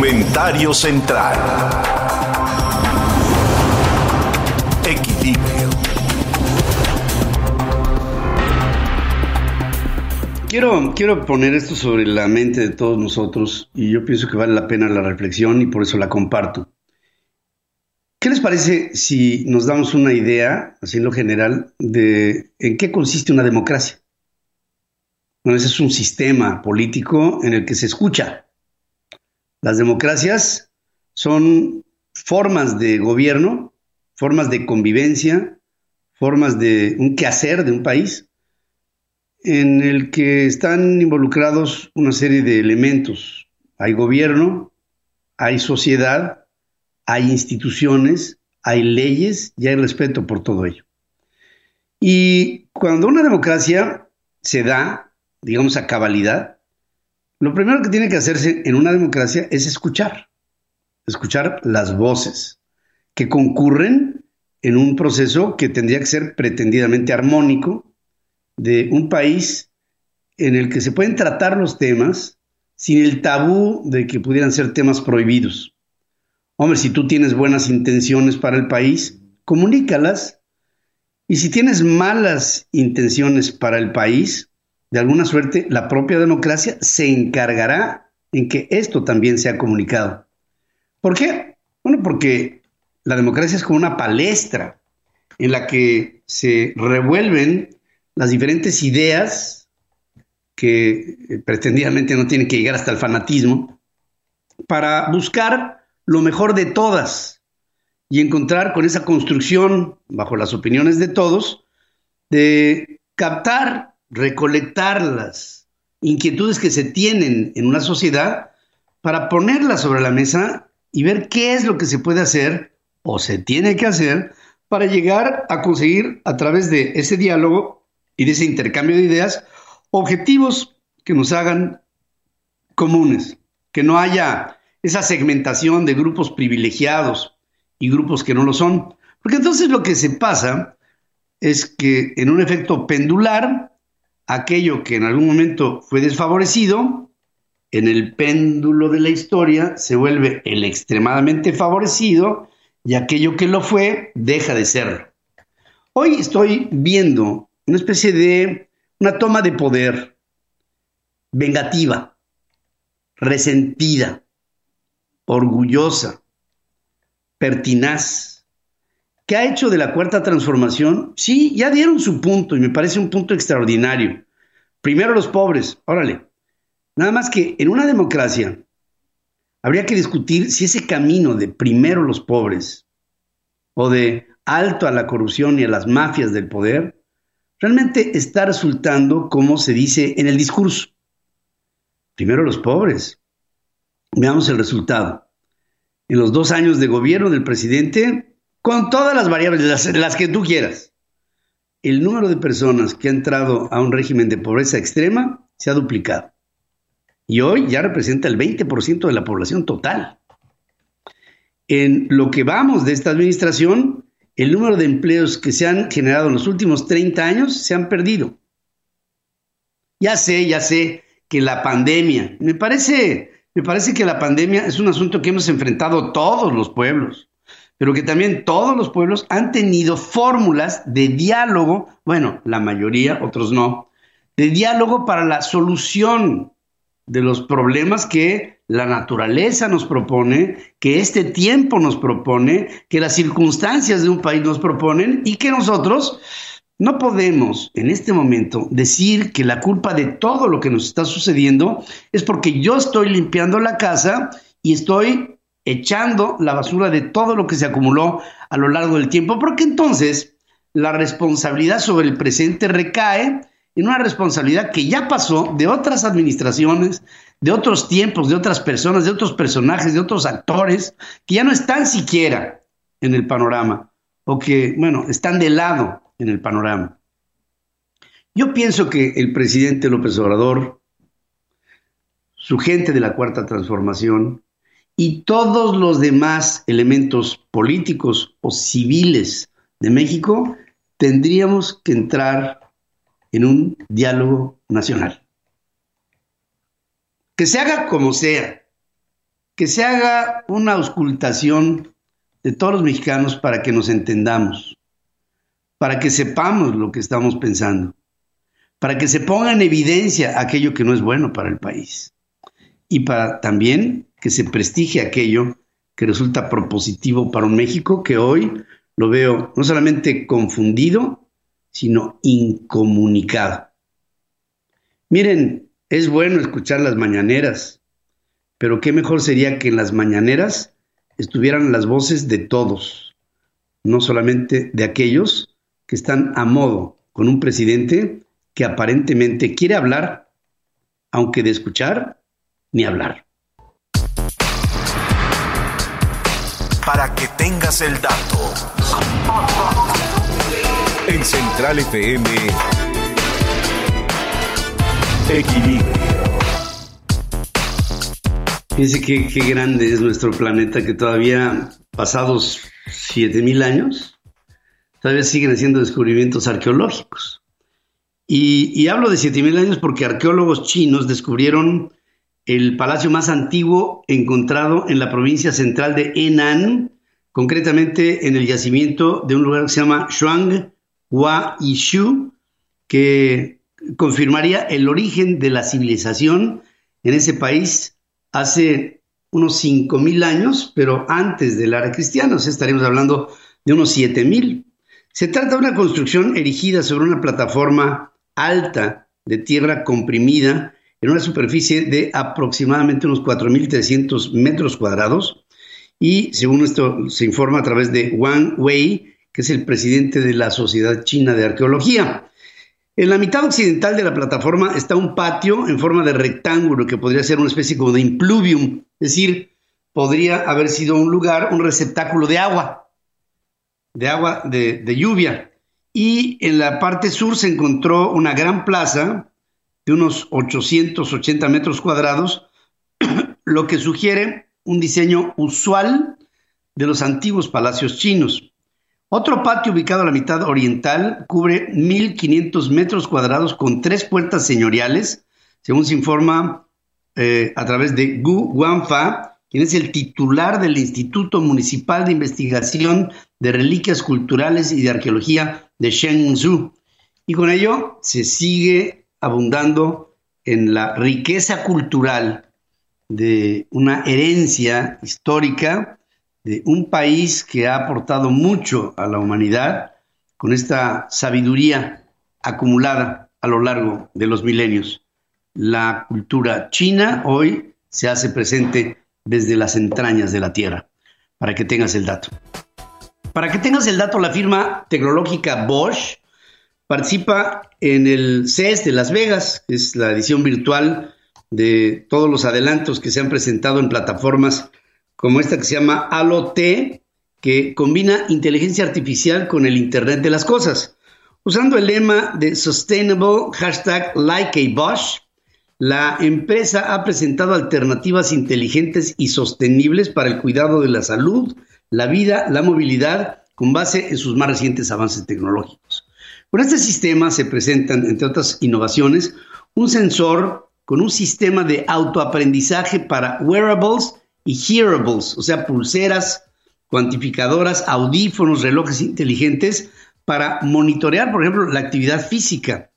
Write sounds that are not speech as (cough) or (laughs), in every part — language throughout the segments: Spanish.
Comentario central. Equilibrio. Quiero, quiero poner esto sobre la mente de todos nosotros y yo pienso que vale la pena la reflexión y por eso la comparto. ¿Qué les parece si nos damos una idea, así en lo general, de en qué consiste una democracia? Bueno, ese es un sistema político en el que se escucha. Las democracias son formas de gobierno, formas de convivencia, formas de un quehacer de un país, en el que están involucrados una serie de elementos. Hay gobierno, hay sociedad, hay instituciones, hay leyes y hay respeto por todo ello. Y cuando una democracia se da, digamos, a cabalidad, lo primero que tiene que hacerse en una democracia es escuchar, escuchar las voces que concurren en un proceso que tendría que ser pretendidamente armónico de un país en el que se pueden tratar los temas sin el tabú de que pudieran ser temas prohibidos. Hombre, si tú tienes buenas intenciones para el país, comunícalas. Y si tienes malas intenciones para el país, de alguna suerte, la propia democracia se encargará en que esto también sea comunicado. ¿Por qué? Bueno, porque la democracia es como una palestra en la que se revuelven las diferentes ideas que eh, pretendidamente no tienen que llegar hasta el fanatismo, para buscar lo mejor de todas y encontrar con esa construcción, bajo las opiniones de todos, de captar recolectar las inquietudes que se tienen en una sociedad para ponerlas sobre la mesa y ver qué es lo que se puede hacer o se tiene que hacer para llegar a conseguir a través de ese diálogo y de ese intercambio de ideas objetivos que nos hagan comunes, que no haya esa segmentación de grupos privilegiados y grupos que no lo son. Porque entonces lo que se pasa es que en un efecto pendular aquello que en algún momento fue desfavorecido, en el péndulo de la historia se vuelve el extremadamente favorecido y aquello que lo fue deja de serlo. Hoy estoy viendo una especie de una toma de poder vengativa, resentida, orgullosa, pertinaz, ¿Qué ha hecho de la cuarta transformación? Sí, ya dieron su punto y me parece un punto extraordinario. Primero los pobres, órale. Nada más que en una democracia habría que discutir si ese camino de primero los pobres o de alto a la corrupción y a las mafias del poder realmente está resultando como se dice en el discurso. Primero los pobres. Veamos el resultado. En los dos años de gobierno del presidente, con todas las variables, las, que tú quieras. El número de personas que ha entrado a un régimen de pobreza extrema se ha duplicado. Y hoy ya representa el 20% de la población total. En lo que vamos de esta administración, el número de empleos que se han generado en los últimos 30 años se han perdido. Ya sé, ya sé que la pandemia, me parece, me parece que la pandemia es un asunto que hemos enfrentado todos los pueblos pero que también todos los pueblos han tenido fórmulas de diálogo, bueno, la mayoría, otros no, de diálogo para la solución de los problemas que la naturaleza nos propone, que este tiempo nos propone, que las circunstancias de un país nos proponen y que nosotros no podemos en este momento decir que la culpa de todo lo que nos está sucediendo es porque yo estoy limpiando la casa y estoy echando la basura de todo lo que se acumuló a lo largo del tiempo, porque entonces la responsabilidad sobre el presente recae en una responsabilidad que ya pasó de otras administraciones, de otros tiempos, de otras personas, de otros personajes, de otros actores, que ya no están siquiera en el panorama, o que, bueno, están de lado en el panorama. Yo pienso que el presidente López Obrador, su gente de la Cuarta Transformación, y todos los demás elementos políticos o civiles de México tendríamos que entrar en un diálogo nacional. Que se haga como sea, que se haga una auscultación de todos los mexicanos para que nos entendamos, para que sepamos lo que estamos pensando, para que se ponga en evidencia aquello que no es bueno para el país y para también que se prestigie aquello que resulta propositivo para un México que hoy lo veo no solamente confundido, sino incomunicado. Miren, es bueno escuchar las mañaneras, pero qué mejor sería que en las mañaneras estuvieran las voces de todos, no solamente de aquellos que están a modo con un presidente que aparentemente quiere hablar, aunque de escuchar ni hablar. Para que tengas el dato. En Central FM, Equilibrio. Fíjense qué, qué grande es nuestro planeta que todavía, pasados 7000 años, todavía siguen haciendo descubrimientos arqueológicos. Y, y hablo de 7000 años porque arqueólogos chinos descubrieron el palacio más antiguo encontrado en la provincia central de Henan, concretamente en el yacimiento de un lugar que se llama Shuang Hua que confirmaría el origen de la civilización en ese país hace unos 5.000 años, pero antes de la era cristiana, estaríamos hablando de unos 7.000. Se trata de una construcción erigida sobre una plataforma alta de tierra comprimida en una superficie de aproximadamente unos 4.300 metros cuadrados y según esto se informa a través de Wang Wei, que es el presidente de la Sociedad China de Arqueología. En la mitad occidental de la plataforma está un patio en forma de rectángulo que podría ser una especie como de impluvium, es decir, podría haber sido un lugar, un receptáculo de agua, de agua de, de lluvia. Y en la parte sur se encontró una gran plaza de unos 880 metros cuadrados, (clears throat) lo que sugiere un diseño usual de los antiguos palacios chinos. Otro patio ubicado a la mitad oriental cubre 1.500 metros cuadrados con tres puertas señoriales, según se informa eh, a través de Gu Guanfa, quien es el titular del Instituto Municipal de Investigación de Reliquias Culturales y de Arqueología de Shenzhou. Y con ello se sigue abundando en la riqueza cultural de una herencia histórica de un país que ha aportado mucho a la humanidad con esta sabiduría acumulada a lo largo de los milenios. La cultura china hoy se hace presente desde las entrañas de la Tierra, para que tengas el dato. Para que tengas el dato, la firma tecnológica Bosch participa en el CES de Las Vegas, que es la edición virtual de todos los adelantos que se han presentado en plataformas como esta que se llama T, que combina inteligencia artificial con el Internet de las Cosas. Usando el lema de Sustainable hashtag Like a la empresa ha presentado alternativas inteligentes y sostenibles para el cuidado de la salud, la vida, la movilidad, con base en sus más recientes avances tecnológicos. Con este sistema se presentan, entre otras innovaciones, un sensor con un sistema de autoaprendizaje para wearables y hearables, o sea, pulseras, cuantificadoras, audífonos, relojes inteligentes para monitorear, por ejemplo, la actividad física.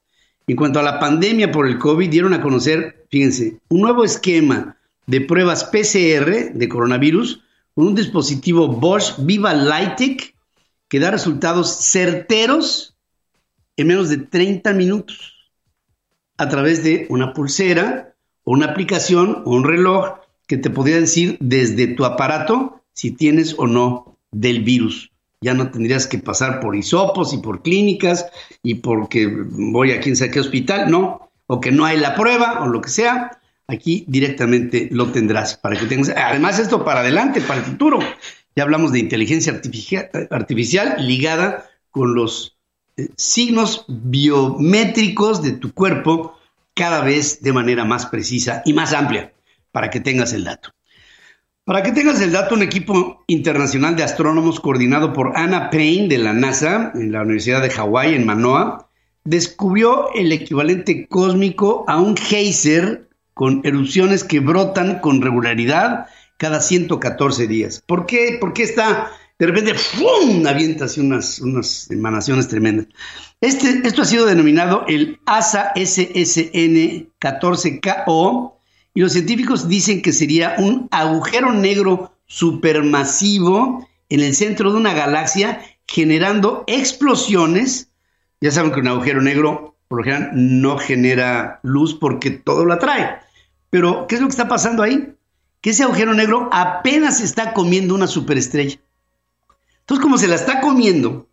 En cuanto a la pandemia por el COVID, dieron a conocer, fíjense, un nuevo esquema de pruebas PCR de coronavirus con un dispositivo Bosch Viva Lightic que da resultados certeros en menos de 30 minutos a través de una pulsera o una aplicación o un reloj que te podría decir desde tu aparato si tienes o no del virus. Ya no tendrías que pasar por hisopos y por clínicas y porque voy a quién sabe qué hospital, no, o que no hay la prueba o lo que sea. Aquí directamente lo tendrás para que tengas. Además, esto para adelante, para el futuro. Ya hablamos de inteligencia artificial, ligada con los signos biométricos de tu cuerpo cada vez de manera más precisa y más amplia para que tengas el dato. Para que tengas el dato, un equipo internacional de astrónomos coordinado por Anna Payne de la NASA en la Universidad de Hawái en Manoa descubrió el equivalente cósmico a un geyser con erupciones que brotan con regularidad cada 114 días. ¿Por qué? Porque está, de repente, ¡fum! avienta así unas, emanaciones tremendas. Este, esto ha sido denominado el ASA SSN 14KO y los científicos dicen que sería un agujero negro supermasivo en el centro de una galaxia generando explosiones. Ya saben que un agujero negro, por lo general, no genera luz porque todo lo atrae. Pero, ¿qué es lo que está pasando ahí? Que ese agujero negro apenas está comiendo una superestrella. Entonces, como se la está comiendo,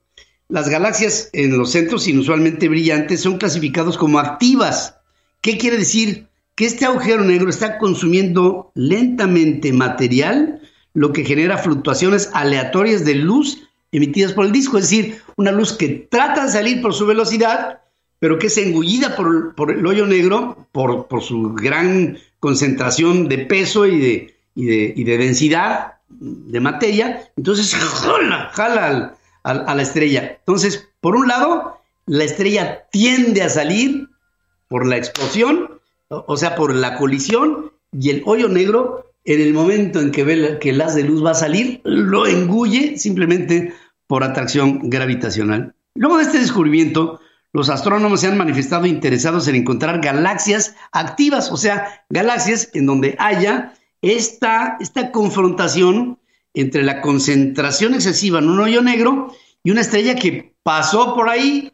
las galaxias en los centros inusualmente brillantes son clasificados como activas. ¿Qué quiere decir? Que este agujero negro está consumiendo lentamente material, lo que genera fluctuaciones aleatorias de luz emitidas por el disco, es decir, una luz que trata de salir por su velocidad, pero que es engullida por, el hoyo negro, por, su gran concentración de peso y de, y de, densidad de materia, entonces jala, jala a la estrella. Entonces, por un lado, la estrella tiende a salir por la explosión, o sea, por la colisión, y el hoyo negro en el momento en que ve que el haz de luz va a salir, lo engulle simplemente por atracción gravitacional. Luego de este descubrimiento, los astrónomos se han manifestado interesados en encontrar galaxias activas, o sea, galaxias en donde haya esta, esta confrontación entre la concentración excesiva en un hoyo negro y una estrella que pasó por ahí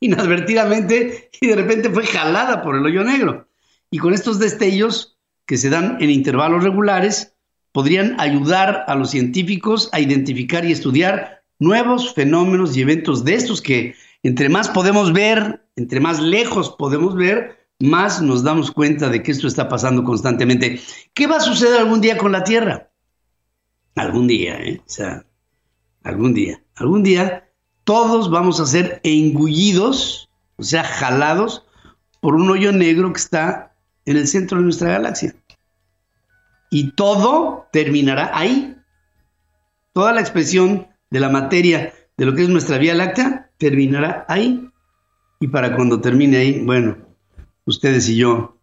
inadvertidamente y de repente fue jalada por el hoyo negro. Y con estos destellos que se dan en intervalos regulares podrían ayudar a los científicos a identificar y estudiar nuevos fenómenos y eventos de estos que entre más podemos ver, entre más lejos podemos ver, más nos damos cuenta de que esto está pasando constantemente. ¿Qué va a suceder algún día con la Tierra? Algún día, ¿eh? O sea, algún día. Algún día todos vamos a ser engullidos, o sea, jalados por un hoyo negro que está en el centro de nuestra galaxia. Y todo terminará ahí. Toda la expresión de la materia de lo que es nuestra Vía Láctea terminará ahí. Y para cuando termine ahí, bueno, ustedes y yo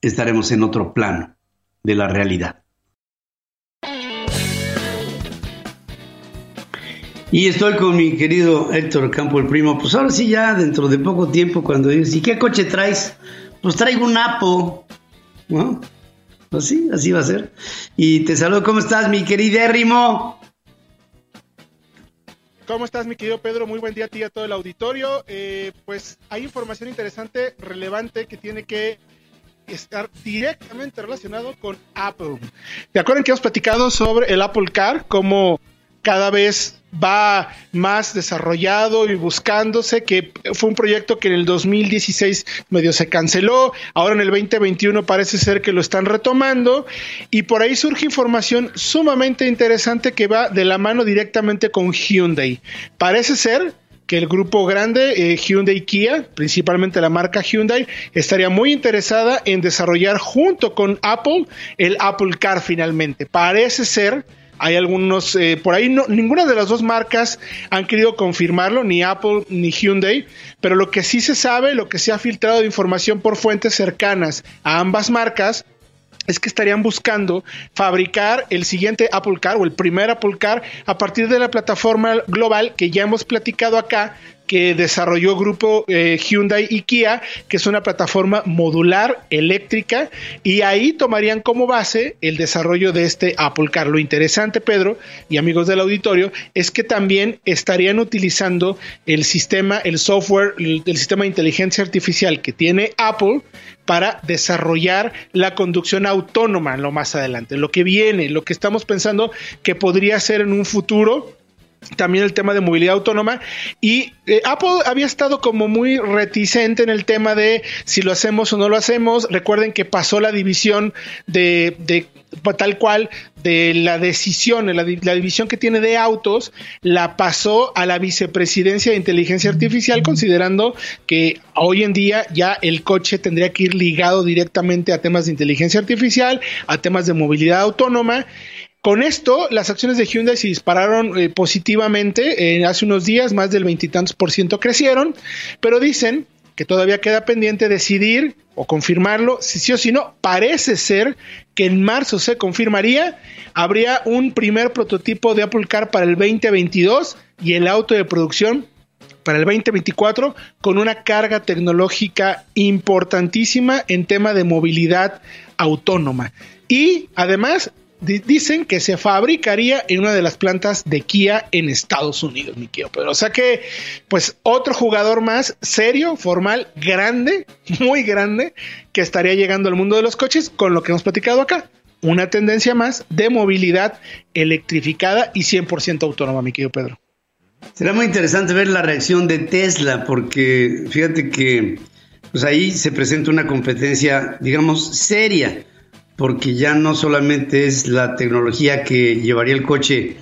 estaremos en otro plano de la realidad. Y estoy con mi querido Héctor Campo, el primo. Pues ahora sí, ya dentro de poco tiempo, cuando dices, ¿y qué coche traes? pues traigo un Apo, ¿no? Pues sí, así va a ser. Y te saludo, ¿cómo estás, mi queridérrimo? ¿Cómo estás, mi querido Pedro? Muy buen día a ti y a todo el auditorio. Eh, pues hay información interesante, relevante, que tiene que estar directamente relacionado con Apple. ¿Te acuerdan que hemos platicado sobre el Apple Car? Cómo cada vez va más desarrollado y buscándose, que fue un proyecto que en el 2016 medio se canceló, ahora en el 2021 parece ser que lo están retomando y por ahí surge información sumamente interesante que va de la mano directamente con Hyundai. Parece ser que el grupo grande, eh, Hyundai Kia, principalmente la marca Hyundai, estaría muy interesada en desarrollar junto con Apple el Apple Car finalmente. Parece ser hay algunos, eh, por ahí no, ninguna de las dos marcas han querido confirmarlo, ni Apple ni Hyundai, pero lo que sí se sabe, lo que se ha filtrado de información por fuentes cercanas a ambas marcas, es que estarían buscando fabricar el siguiente Apple Car o el primer Apple Car a partir de la plataforma global que ya hemos platicado acá que desarrolló grupo eh, Hyundai y Kia, que es una plataforma modular eléctrica, y ahí tomarían como base el desarrollo de este Apple Car. Lo interesante, Pedro y amigos del auditorio, es que también estarían utilizando el sistema, el software, el, el sistema de inteligencia artificial que tiene Apple para desarrollar la conducción autónoma lo más adelante, lo que viene, lo que estamos pensando que podría ser en un futuro también el tema de movilidad autónoma y eh, Apple había estado como muy reticente en el tema de si lo hacemos o no lo hacemos. Recuerden que pasó la división de, de tal cual de la decisión, la, la, división que tiene de autos, la pasó a la vicepresidencia de inteligencia artificial, considerando que hoy en día ya el coche tendría que ir ligado directamente a temas de inteligencia artificial, a temas de movilidad autónoma. Con esto, las acciones de Hyundai se dispararon eh, positivamente. hace unos días, más del veintitantos por ciento crecieron, pero dicen que todavía queda pendiente decidir o confirmarlo, si sí o si no, parece ser que en marzo se confirmaría, habría un primer prototipo de Apple Car para el 2022 y el auto de producción para el 2024 con una carga tecnológica importantísima en tema de movilidad autónoma. Y además dicen que se fabricaría en una de las plantas de Kia en Estados Unidos, mi Kia. Pero, o sea que, pues, otro jugador más serio, formal, grande, (laughs) muy grande, que estaría llegando al mundo de los coches con lo que hemos platicado acá. Una tendencia más de movilidad electrificada y 100% autónoma, mi querido Pedro. Será muy interesante ver la reacción de Tesla, porque fíjate que pues ahí se presenta una competencia, digamos, seria porque ya no solamente es la tecnología que llevaría el coche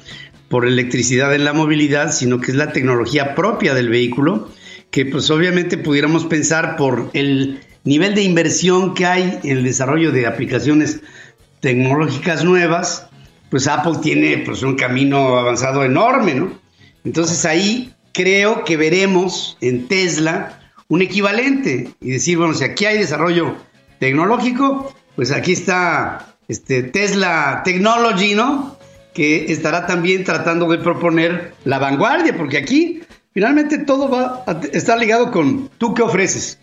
por electricidad en la movilidad, sino que es la tecnología propia del vehículo, que pues obviamente pudiéramos pensar por el nivel de inversión que hay en el desarrollo de aplicaciones tecnológicas nuevas, pues Apple tiene pues un camino avanzado enorme, ¿no? Entonces ahí creo que veremos en Tesla un equivalente y decir, bueno, si aquí hay desarrollo tecnológico, pues aquí está este, Tesla Technology, ¿no? Que estará también tratando de proponer la vanguardia, porque aquí finalmente todo va a estar ligado con tú qué ofreces,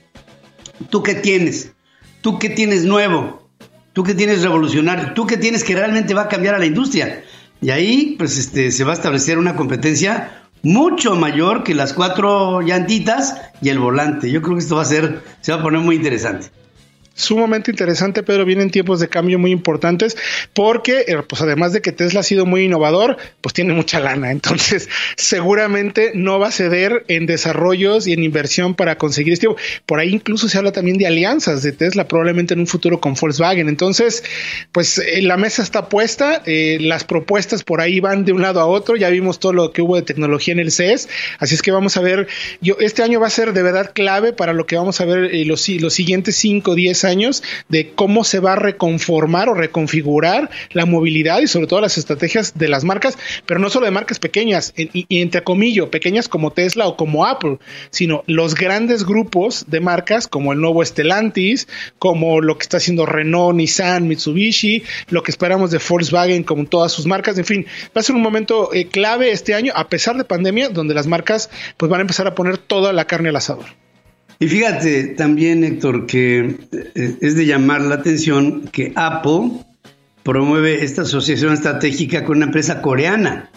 tú qué tienes, tú qué tienes nuevo, tú qué tienes revolucionario, tú qué tienes que realmente va a cambiar a la industria. Y ahí, pues, este, se va a establecer una competencia mucho mayor que las cuatro llantitas y el volante. Yo creo que esto va a ser, se va a poner muy interesante sumamente interesante, pero vienen tiempos de cambio muy importantes porque, eh, pues además de que Tesla ha sido muy innovador, pues tiene mucha lana. (laughs) Entonces, seguramente no va a ceder en desarrollos y en inversión para conseguir este. Por ahí incluso se habla también de alianzas de Tesla, probablemente en un futuro con Volkswagen. Entonces, pues eh, la mesa está puesta, eh, las propuestas por ahí van de un lado a otro. Ya vimos todo lo que hubo de tecnología en el CES, así es que vamos a ver. Yo, este año va a ser de verdad clave para lo que vamos a ver los, los siguientes 5 o 10 años años de cómo se va a reconformar o reconfigurar la movilidad y sobre todo las estrategias de las marcas, pero no solo de marcas pequeñas, y, entre comillas, pequeñas como Tesla o como Apple, sino los grandes grupos de marcas como el nuevo Stellantis, como lo que está haciendo Renault, Nissan, Mitsubishi, lo que esperamos de Volkswagen como todas sus marcas, en fin, va a ser un momento eh, clave este año, a pesar de pandemia, donde las marcas pues van a empezar a poner toda la carne al asador. Y fíjate también, Héctor, que eh, es de llamar la atención que Apple promueve esta asociación estratégica con una empresa coreana,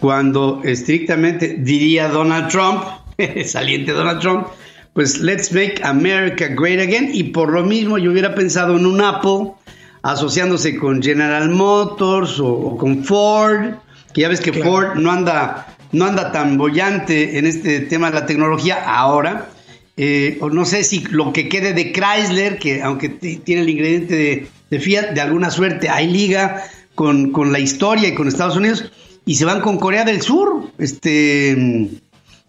cuando estrictamente diría Donald Trump, (laughs) saliente Donald Trump, pues let's make America great again, y por lo mismo yo hubiera pensado en un Apple asociándose con General Motors o, con Ford, que ya ves que Ford no anda, no anda tan bollante en este tema de la tecnología ahora, eh, o no sé si lo que quede de Chrysler, que aunque tiene el ingrediente de, Fiat, de alguna suerte hay liga con, la historia y con Estados Unidos, y se van con Corea del Sur, este,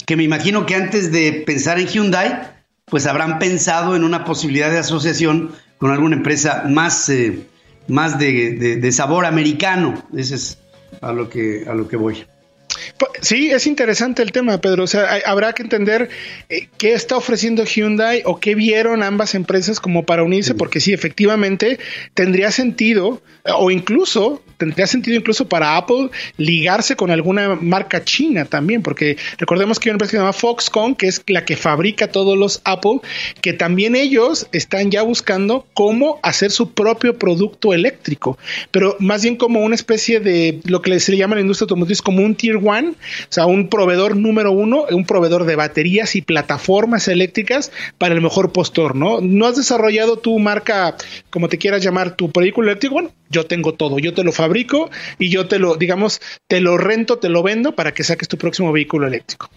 que me imagino que antes de pensar en Hyundai, pues habrán pensado en una posibilidad de asociación con alguna empresa más, eh, más de, sabor americano. Ese es a lo que, a lo que voy. Sí, es interesante el tema, Pedro. O sea, habrá que entender eh, qué está ofreciendo Hyundai o qué vieron ambas empresas como para unirse, porque sí, efectivamente tendría sentido, o incluso tendría sentido incluso para Apple ligarse con alguna marca china también, porque recordemos que hay una empresa que se llama Foxconn, que es la que fabrica todos los Apple, que también ellos están ya buscando cómo hacer su propio producto eléctrico, pero más bien como una especie de lo que se le llama en la industria automotriz como un tier one, o sea, un proveedor número uno, un proveedor de baterías y plataformas eléctricas para el mejor postor, ¿no? No has desarrollado tu marca, como te quieras llamar, tu vehículo eléctrico, bueno, yo tengo todo, yo te lo fabrico y yo te lo, digamos, te lo rento, te lo vendo para que saques tu próximo vehículo eléctrico.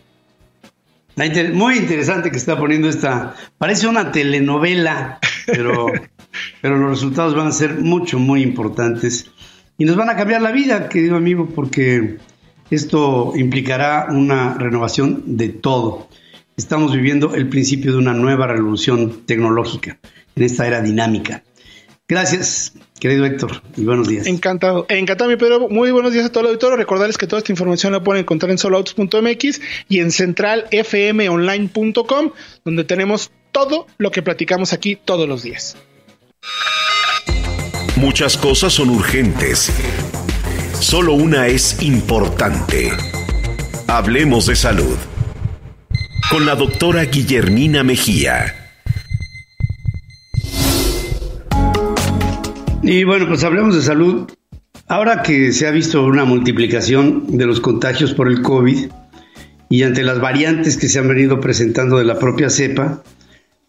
Muy interesante que está poniendo esta, parece una telenovela, pero, (laughs) pero los resultados van a ser mucho, muy importantes y nos van a cambiar la vida, querido amigo, porque esto implicará una renovación de todo. Estamos viviendo el principio de una nueva revolución tecnológica en esta era dinámica. Gracias, querido Héctor, y buenos días. Encantado, encantado, mi Pedro. Muy buenos días a todo el auditorio. Recordarles que toda esta información la pueden encontrar en soloautos.mx y en centralfmonline.com, donde tenemos todo lo que platicamos aquí todos los días. Muchas cosas son urgentes. Solo una es importante. Hablemos de salud. Con la doctora Guillermina Mejía. Y bueno, pues hablemos de salud. Ahora que se ha visto una multiplicación de los contagios por el COVID y ante las variantes que se han venido presentando de la propia cepa,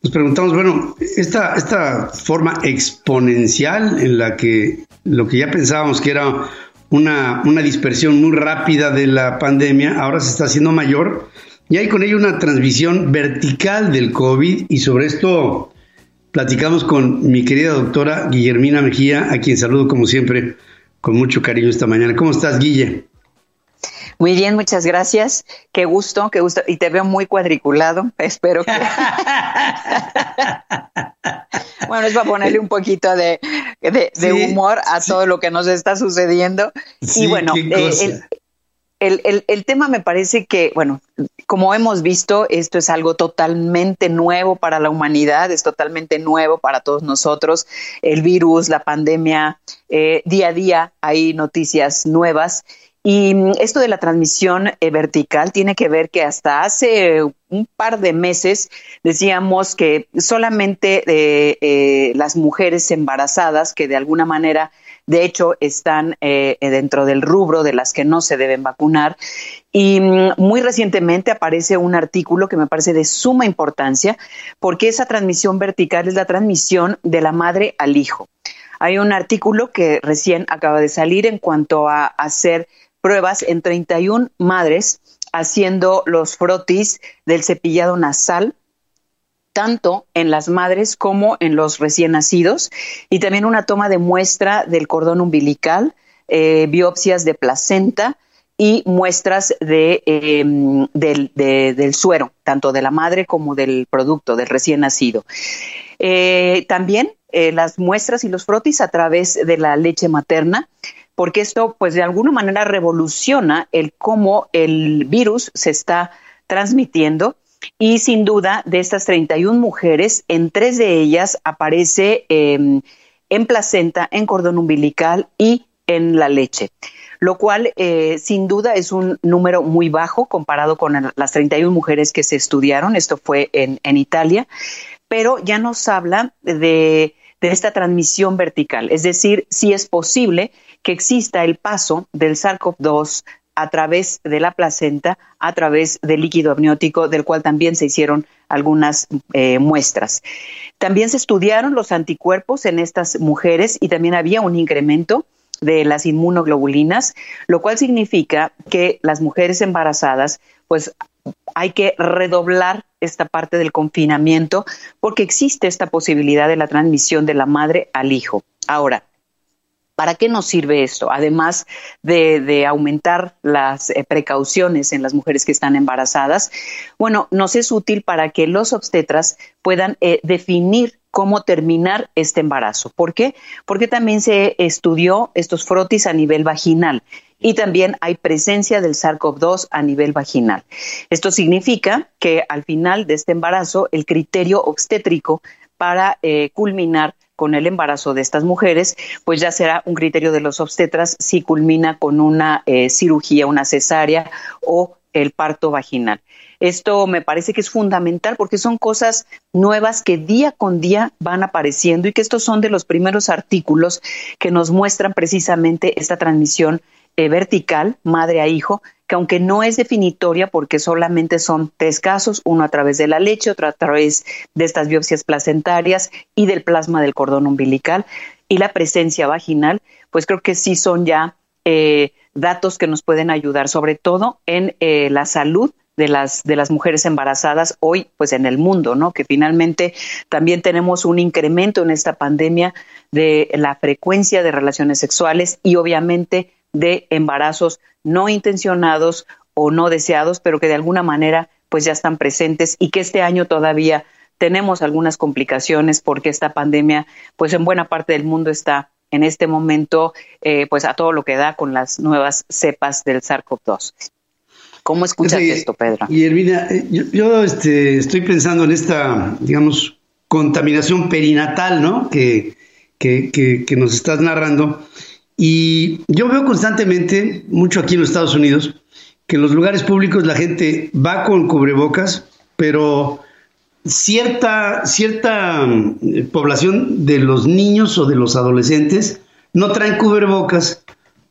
nos preguntamos, bueno, esta, esta forma exponencial en la que lo que ya pensábamos que era una, una dispersión muy rápida de la pandemia, ahora se está haciendo mayor y hay con ello una transmisión vertical del COVID y sobre esto Platicamos con mi querida doctora Guillermina Mejía, a quien saludo como siempre con mucho cariño esta mañana. ¿Cómo estás, Guille? Muy bien, muchas gracias. Qué gusto, qué gusto. Y te veo muy cuadriculado. (laughs) Espero que. (laughs) bueno, es para ponerle un poquito de, humor a todo lo que nos está sucediendo. y bueno, eh, el, el, tema me parece que, bueno, como hemos visto, esto es algo totalmente nuevo para la humanidad, es totalmente nuevo para todos nosotros. El virus, la pandemia, eh, día a día hay noticias nuevas. Y mm, esto de la transmisión eh, vertical tiene que ver que hasta hace un par de meses decíamos que solamente eh, las mujeres embarazadas que de alguna manera de hecho, están eh, dentro del rubro de las que no se deben vacunar. Y mm, muy recientemente aparece un artículo que me parece de suma importancia porque esa transmisión vertical es la transmisión de la madre al hijo. Hay un artículo que recién acaba de salir en cuanto a hacer pruebas en 31 madres haciendo los frotis del cepillado nasal tanto en las madres como en los recién nacidos, y también una toma de muestra del cordón umbilical, eh, biopsias de placenta y muestras de, em, del, suero, tanto de la madre como del producto, del recién nacido. Eh, también eh, las muestras y los frotis a través de la leche materna, porque esto, pues de alguna manera revoluciona el cómo el virus se está transmitiendo. Y sin duda, de estas 31 mujeres, en tres de ellas aparece em, en placenta, en cordón umbilical y en la leche, lo cual eh, sin duda es un número muy bajo comparado con las 31 mujeres que se estudiaron. Esto fue en, Italia, pero ya nos habla de, de esta transmisión vertical, es decir, si es posible que exista el paso del SARS-CoV-2 a través de la placenta, a través del líquido amniótico, del cual también se hicieron algunas eh, muestras. También se estudiaron los anticuerpos en estas mujeres y también había un incremento de las inmunoglobulinas, lo cual significa que las mujeres embarazadas, pues hay que redoblar esta parte del confinamiento porque existe esta posibilidad de la transmisión de la madre al hijo. Ahora, ¿Para qué nos sirve esto? Además de, aumentar las eh, precauciones en las mujeres que están embarazadas, bueno, nos es útil para que los obstetras puedan eh, definir cómo terminar este embarazo. ¿Por qué? Porque también se estudió estos frotis a nivel vaginal y también hay presencia del SARS-CoV-2 a nivel vaginal. Esto significa que al final de este embarazo, el criterio obstétrico para eh, culminar con el embarazo de estas mujeres, pues ya será un criterio de los obstetras si culmina con una eh, cirugía, una cesárea o el parto vaginal. Esto me parece que es fundamental porque son cosas nuevas que día con día van apareciendo y que estos son de los primeros artículos que nos muestran precisamente esta transmisión eh, vertical, madre a hijo, que aunque no es definitoria porque solamente son tres casos, uno a través de la leche, otro a través de estas biopsias placentarias y del plasma del cordón umbilical y la presencia vaginal, pues creo que sí son ya eh, datos que nos pueden ayudar, sobre todo en eh, la salud de las, de las mujeres embarazadas hoy, pues en el mundo, ¿no? Que finalmente también tenemos un incremento en esta pandemia de la frecuencia de relaciones sexuales y obviamente de embarazos no intencionados o no deseados, pero que de alguna manera pues ya están presentes y que este año todavía tenemos algunas complicaciones porque esta pandemia, pues en buena parte del mundo está en este momento, eh, pues a todo lo que da con las nuevas cepas del SARS-CoV-2. ¿Cómo escuchas esto, Pedro? Y Hermina, eh, yo, este, estoy pensando en esta, digamos, contaminación perinatal, ¿no? Que, que, que, nos estás narrando. Y yo veo constantemente, mucho aquí en los Estados Unidos, que en los lugares públicos la gente va con cubrebocas, pero cierta, cierta mm, población de los niños o de los adolescentes no traen cubrebocas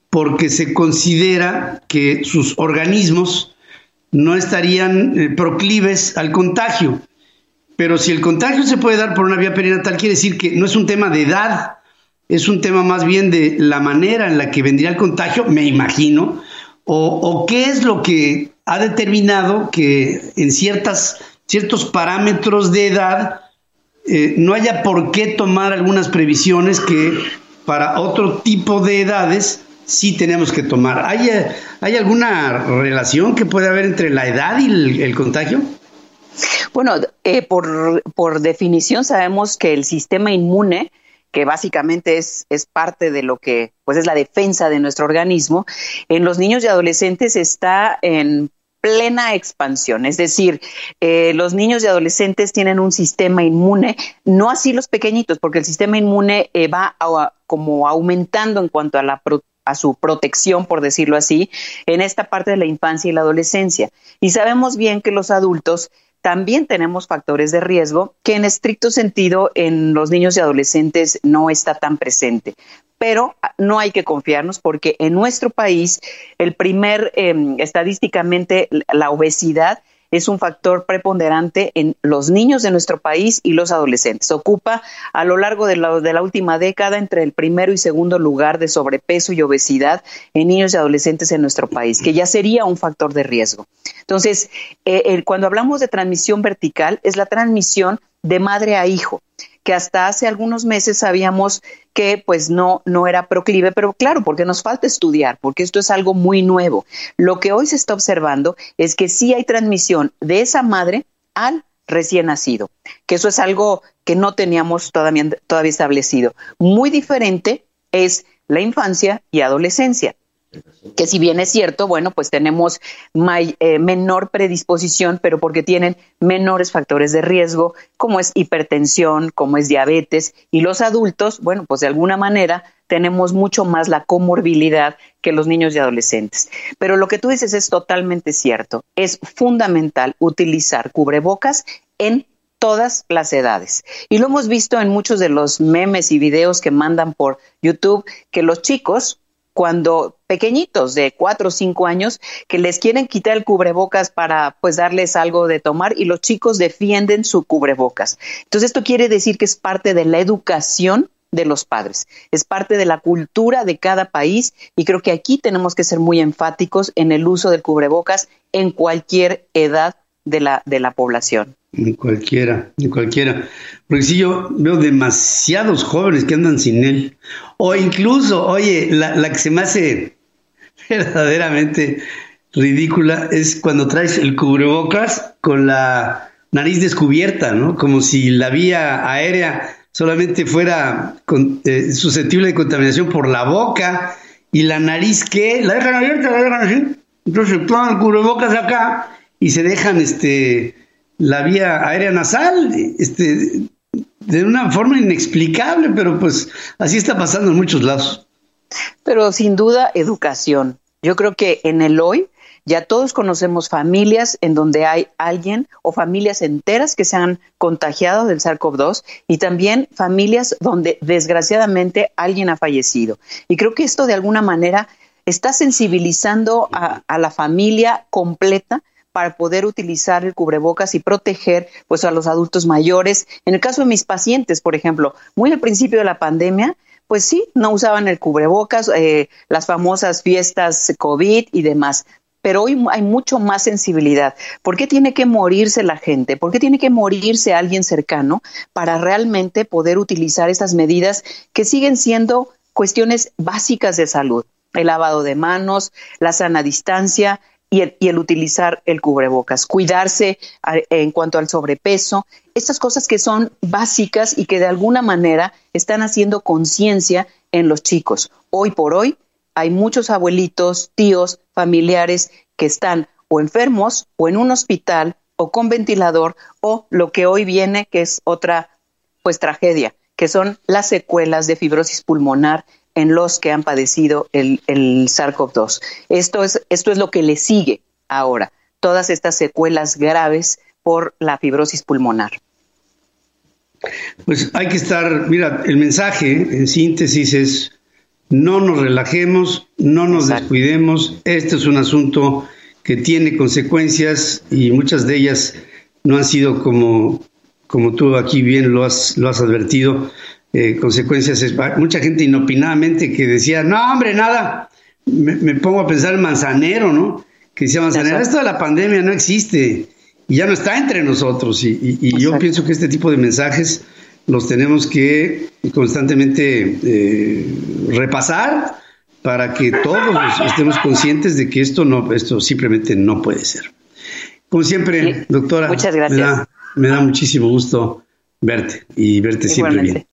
porque se considera que sus organismos no estarían eh, proclives al contagio. Pero si el contagio se puede dar por una vía perinatal, quiere decir que no es un tema de edad, es un tema más bien de la manera en la que vendría el contagio, me imagino, o, qué es lo que ha determinado que en ciertas ciertos parámetros de edad, eh, no haya por qué tomar algunas previsiones que para otro tipo de edades sí tenemos que tomar. ¿Hay, eh, ¿hay alguna relación que puede haber entre la edad y el, contagio? Bueno, eh, por, por, definición sabemos que el sistema inmune, que básicamente es, es parte de lo que pues es la defensa de nuestro organismo, en los niños y adolescentes está en plena expansión. Es decir, eh, los niños y adolescentes tienen un sistema inmune, no así los pequeñitos, porque el sistema inmune eh, va como aumentando en cuanto a la a su protección, por decirlo así, en esta parte de la infancia y la adolescencia. Y sabemos bien que los adultos también tenemos factores de riesgo que en estricto sentido en los niños y adolescentes no está tan presente. Pero no hay que confiarnos porque en nuestro país el primer, em, estadísticamente, la obesidad es un factor preponderante en los niños de nuestro país y los adolescentes. Ocupa a lo largo de la, última década entre el primero y segundo lugar de sobrepeso y obesidad en niños y adolescentes en nuestro país, que ya sería un factor de riesgo. Entonces, eh, cuando hablamos de transmisión vertical, es la transmisión de madre a hijo que hasta hace algunos meses sabíamos que pues no, no era proclive, pero claro, porque nos falta estudiar, porque esto es algo muy nuevo. Lo que hoy se está observando es que sí hay transmisión de esa madre al recién nacido, que eso es algo que no teníamos todavía, todavía establecido. Muy diferente es la infancia y adolescencia que si bien es cierto, bueno, pues tenemos eh, menor predisposición, pero porque tienen menores factores de riesgo, como es hipertensión, como es diabetes, y los adultos, bueno, pues de alguna manera tenemos mucho más la comorbilidad que los niños y adolescentes. Pero lo que tú dices es totalmente cierto. Es fundamental utilizar cubrebocas en todas las edades. Y lo hemos visto en muchos de los memes y videos que mandan por YouTube, que los chicos cuando pequeñitos de cuatro o cinco años que les quieren quitar el cubrebocas para pues darles algo de tomar y los chicos defienden su cubrebocas. Entonces esto quiere decir que es parte de la educación de los padres, es parte de la cultura de cada país y creo que aquí tenemos que ser muy enfáticos en el uso del cubrebocas en cualquier edad de la, de la población. En cualquiera, en cualquiera. Porque si yo veo demasiados jóvenes que andan sin él. O incluso, oye, la, la que se me hace (laughs) verdaderamente ridícula es cuando traes el cubrebocas con la nariz descubierta, ¿no? Como si la vía aérea solamente fuera eh, susceptible de contaminación por la boca y la nariz que la dejan abierta, la dejan así. Entonces ponen el cubrebocas acá y se dejan este la vía aérea nasal, este, de una forma inexplicable, pero pues así está pasando en muchos lados. Pero sin duda, educación. Yo creo que en el hoy ya todos conocemos familias en donde hay alguien o familias enteras que se han contagiado del SARS-CoV-2 y también familias donde desgraciadamente alguien ha fallecido. Y creo que esto de alguna manera está sensibilizando a, a la familia completa para poder utilizar el cubrebocas y proteger pues a los adultos mayores. En el caso de mis pacientes, por ejemplo, muy al principio de la pandemia, pues sí, no usaban el cubrebocas, eh, las famosas fiestas COVID y demás. Pero hoy hay mucho más sensibilidad. ¿Por qué tiene que morirse la gente? ¿Por qué tiene que morirse alguien cercano para realmente poder utilizar estas medidas que siguen siendo cuestiones básicas de salud? El lavado de manos, la sana distancia, y el, utilizar el cubrebocas, cuidarse en cuanto al sobrepeso, estas cosas que son básicas y que de alguna manera están haciendo conciencia en los chicos. Hoy por hoy hay muchos abuelitos, tíos, familiares que están o enfermos o en un hospital o con ventilador o lo que hoy viene que es otra pues tragedia, que son las secuelas de fibrosis pulmonar en los que han padecido el, el SARS-CoV-2. Esto es, esto es lo que le sigue ahora, todas estas secuelas graves por la fibrosis pulmonar. Pues hay que estar, mira, el mensaje en síntesis es, no nos relajemos, no nos descuidemos, este es un asunto que tiene consecuencias y muchas de ellas no han sido como, como tú aquí bien lo has, lo has advertido, eh, consecuencias, mucha gente inopinadamente que decía, no, hombre, nada, me, pongo a pensar en Manzanero, ¿no? Que decía Manzanero, esto de la pandemia no existe y ya no está entre nosotros. Y, yo pienso que este tipo de mensajes los tenemos que constantemente eh, repasar para que todos estemos conscientes de que esto no, esto simplemente no puede ser. Como siempre, doctora, muchas gracias. Me da, me da muchísimo gusto verte y verte siempre bien.